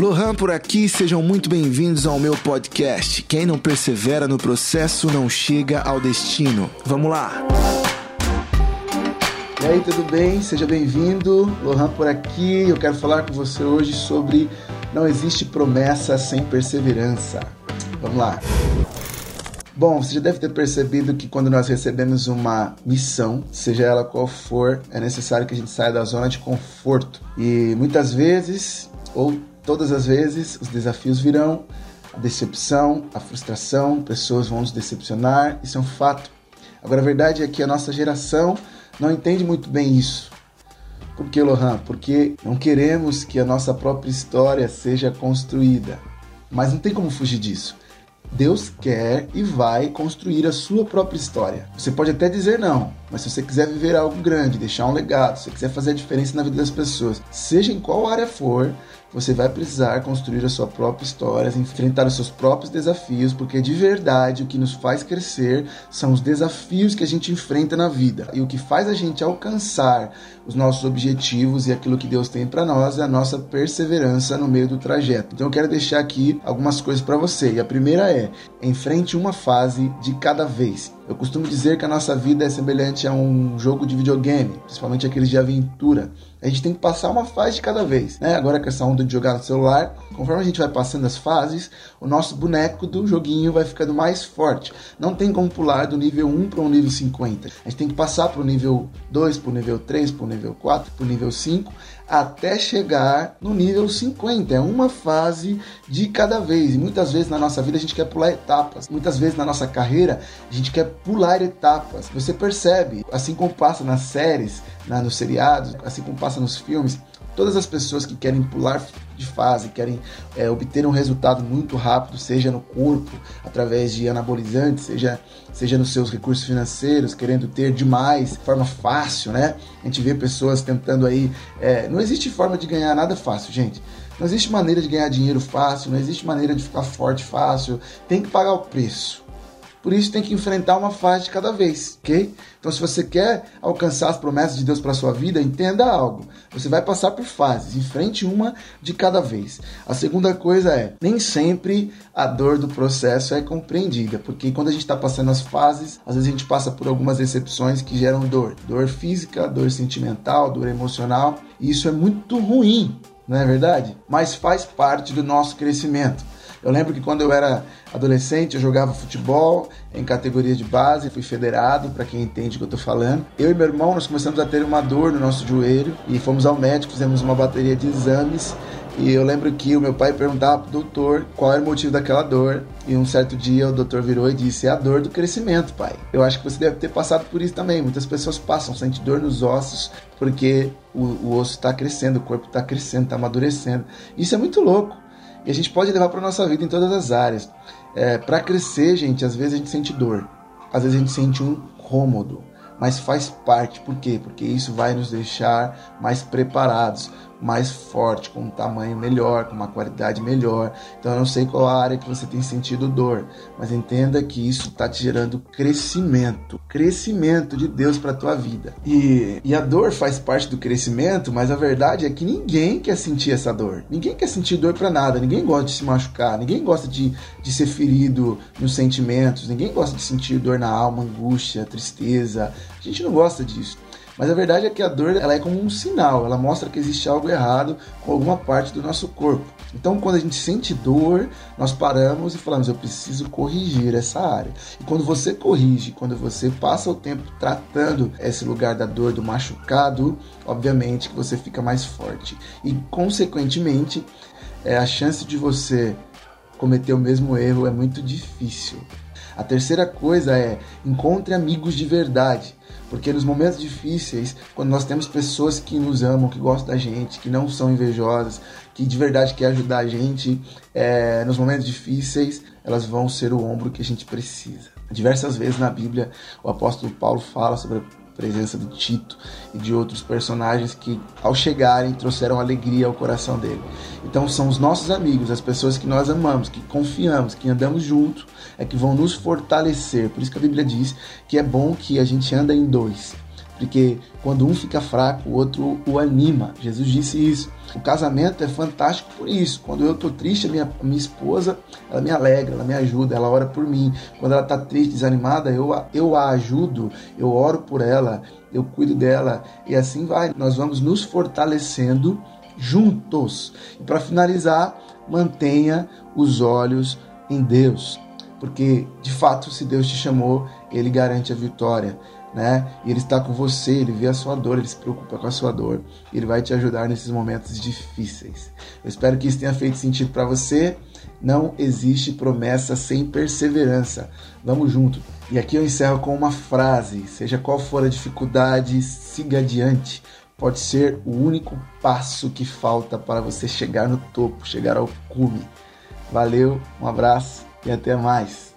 Lohan por aqui, sejam muito bem-vindos ao meu podcast. Quem não persevera no processo não chega ao destino. Vamos lá! E aí, tudo bem? Seja bem-vindo. Lohan por aqui. Eu quero falar com você hoje sobre não existe promessa sem perseverança. Vamos lá. Bom, você já deve ter percebido que quando nós recebemos uma missão, seja ela qual for, é necessário que a gente saia da zona de conforto. E muitas vezes, ou todas as vezes, os desafios virão, a decepção, a frustração, pessoas vão nos decepcionar, isso é um fato. Agora, a verdade é que a nossa geração não entende muito bem isso. Por que, Lohan? Porque não queremos que a nossa própria história seja construída. Mas não tem como fugir disso. Deus quer e vai construir a sua própria história. Você pode até dizer não, mas se você quiser viver algo grande, deixar um legado, se você quiser fazer a diferença na vida das pessoas, seja em qual área for, você vai precisar construir a sua própria história, enfrentar os seus próprios desafios, porque de verdade o que nos faz crescer são os desafios que a gente enfrenta na vida. E o que faz a gente alcançar os nossos objetivos e aquilo que Deus tem para nós é a nossa perseverança no meio do trajeto. Então eu quero deixar aqui algumas coisas para você. E a primeira é: enfrente uma fase de cada vez. Eu costumo dizer que a nossa vida é semelhante a um jogo de videogame, principalmente aqueles de aventura. A gente tem que passar uma fase de cada vez, né? Agora com essa onda de jogar no celular, conforme a gente vai passando as fases, o nosso boneco do joguinho vai ficando mais forte. Não tem como pular do nível 1 para o nível 50. A gente tem que passar para o nível 2, para o nível 3, para o nível 4, para o nível 5, até chegar no nível 50. É uma fase de cada vez. E muitas vezes na nossa vida a gente quer pular etapas. Muitas vezes na nossa carreira a gente quer pular etapas. Você percebe, assim como passa nas séries, na, nos seriados, assim como passa nos filmes, todas as pessoas que querem pular de fase, querem é, obter um resultado muito rápido, seja no corpo, através de anabolizantes, seja, seja nos seus recursos financeiros, querendo ter demais, de forma fácil, né? A gente vê pessoas tentando aí. É, não existe forma de ganhar nada fácil, gente. Não existe maneira de ganhar dinheiro fácil, não existe maneira de ficar forte fácil. Tem que pagar o preço. Por isso tem que enfrentar uma fase de cada vez, ok? Então, se você quer alcançar as promessas de Deus para sua vida, entenda algo. Você vai passar por fases, enfrente uma de cada vez. A segunda coisa é, nem sempre a dor do processo é compreendida, porque quando a gente está passando as fases, às vezes a gente passa por algumas decepções que geram dor, dor física, dor sentimental, dor emocional, e isso é muito ruim, não é verdade? Mas faz parte do nosso crescimento. Eu lembro que quando eu era adolescente, eu jogava futebol em categoria de base, fui federado, para quem entende o que eu tô falando. Eu e meu irmão, nós começamos a ter uma dor no nosso joelho e fomos ao médico, fizemos uma bateria de exames e eu lembro que o meu pai perguntava pro doutor qual era o motivo daquela dor. E um certo dia o doutor virou e disse: É a dor do crescimento, pai. Eu acho que você deve ter passado por isso também. Muitas pessoas passam, sentem dor nos ossos porque o, o osso está crescendo, o corpo está crescendo, está amadurecendo. Isso é muito louco. E a gente pode levar para nossa vida em todas as áreas. É, para crescer, gente, às vezes a gente sente dor, às vezes a gente sente um cômodo, mas faz parte. Por quê? Porque isso vai nos deixar mais preparados mais forte, com um tamanho melhor, com uma qualidade melhor. Então eu não sei qual a área que você tem sentido dor, mas entenda que isso está te gerando crescimento, crescimento de Deus para tua vida. E, e a dor faz parte do crescimento, mas a verdade é que ninguém quer sentir essa dor. Ninguém quer sentir dor para nada, ninguém gosta de se machucar, ninguém gosta de, de ser ferido nos sentimentos, ninguém gosta de sentir dor na alma, angústia, tristeza. A gente não gosta disso. Mas a verdade é que a dor ela é como um sinal, ela mostra que existe algo errado com alguma parte do nosso corpo. Então, quando a gente sente dor, nós paramos e falamos: eu preciso corrigir essa área. E quando você corrige, quando você passa o tempo tratando esse lugar da dor, do machucado, obviamente que você fica mais forte. E, consequentemente, é, a chance de você cometer o mesmo erro é muito difícil. A terceira coisa é encontre amigos de verdade. Porque nos momentos difíceis, quando nós temos pessoas que nos amam, que gostam da gente, que não são invejosas, que de verdade querem ajudar a gente, é, nos momentos difíceis, elas vão ser o ombro que a gente precisa. Diversas vezes na Bíblia, o apóstolo Paulo fala sobre presença de Tito e de outros personagens que, ao chegarem, trouxeram alegria ao coração dele. Então, são os nossos amigos, as pessoas que nós amamos, que confiamos, que andamos junto, é que vão nos fortalecer. Por isso que a Bíblia diz que é bom que a gente anda em dois. Porque quando um fica fraco, o outro o anima. Jesus disse isso. O casamento é fantástico por isso. Quando eu estou triste, a minha, minha esposa, ela me alegra, ela me ajuda, ela ora por mim. Quando ela está triste, desanimada, eu, eu a ajudo, eu oro por ela, eu cuido dela e assim vai. Nós vamos nos fortalecendo juntos. E para finalizar, mantenha os olhos em Deus, porque de fato, se Deus te chamou, Ele garante a vitória né? E ele está com você, ele vê a sua dor, ele se preocupa com a sua dor, ele vai te ajudar nesses momentos difíceis. Eu espero que isso tenha feito sentido para você. Não existe promessa sem perseverança. Vamos junto. E aqui eu encerro com uma frase: seja qual for a dificuldade, siga adiante. Pode ser o único passo que falta para você chegar no topo, chegar ao cume. Valeu, um abraço e até mais.